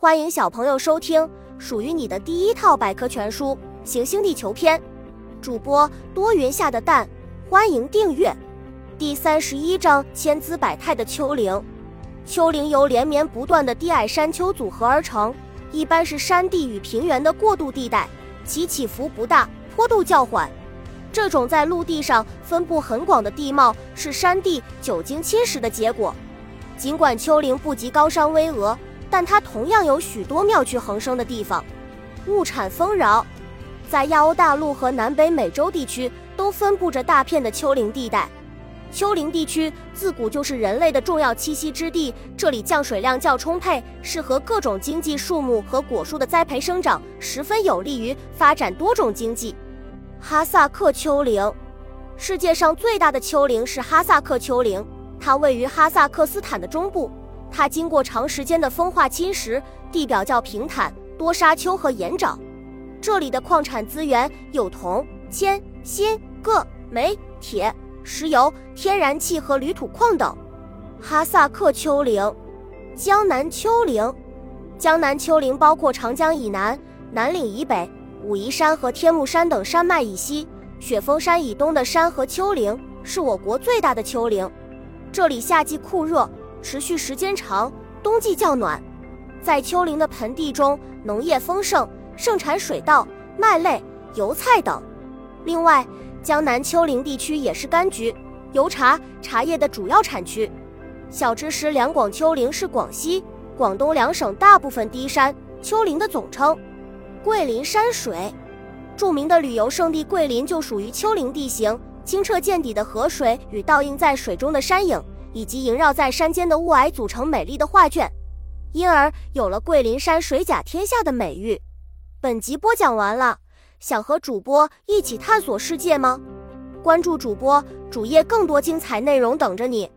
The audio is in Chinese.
欢迎小朋友收听属于你的第一套百科全书《行星地球篇》，主播多云下的蛋，欢迎订阅。第三十一章：千姿百态的丘陵。丘陵由连绵不断的低矮山丘组合而成，一般是山地与平原的过渡地带，其起伏不大，坡度较缓。这种在陆地上分布很广的地貌，是山地久经侵蚀的结果。尽管丘陵不及高山巍峨。但它同样有许多妙趣横生的地方，物产丰饶，在亚欧大陆和南北美洲地区都分布着大片的丘陵地带。丘陵地区自古就是人类的重要栖息之地，这里降水量较充沛，适合各种经济树木和果树的栽培生长，十分有利于发展多种经济。哈萨克丘陵，世界上最大的丘陵是哈萨克丘陵，它位于哈萨克斯坦的中部。它经过长时间的风化侵蚀，地表较平坦，多沙丘和岩沼。这里的矿产资源有铜、铅、锌、铬、镁、铁、石油、天然气和铝土矿等。哈萨克丘陵，江南丘陵，江南丘陵包括长江以南、南岭以北、武夷山和天目山等山脉以西、雪峰山以东的山和丘陵，是我国最大的丘陵。这里夏季酷热。持续时间长，冬季较暖，在丘陵的盆地中，农业丰盛，盛产水稻、麦类、油菜等。另外，江南丘陵地区也是柑橘、油茶、茶叶的主要产区。小知识：两广丘陵是广西、广东两省大部分低山丘陵的总称。桂林山水，著名的旅游胜地桂林就属于丘陵地形，清澈见底的河水与倒映在水中的山影。以及萦绕在山间的雾霭组成美丽的画卷，因而有了桂林山水甲天下的美誉。本集播讲完了，想和主播一起探索世界吗？关注主播主页，更多精彩内容等着你。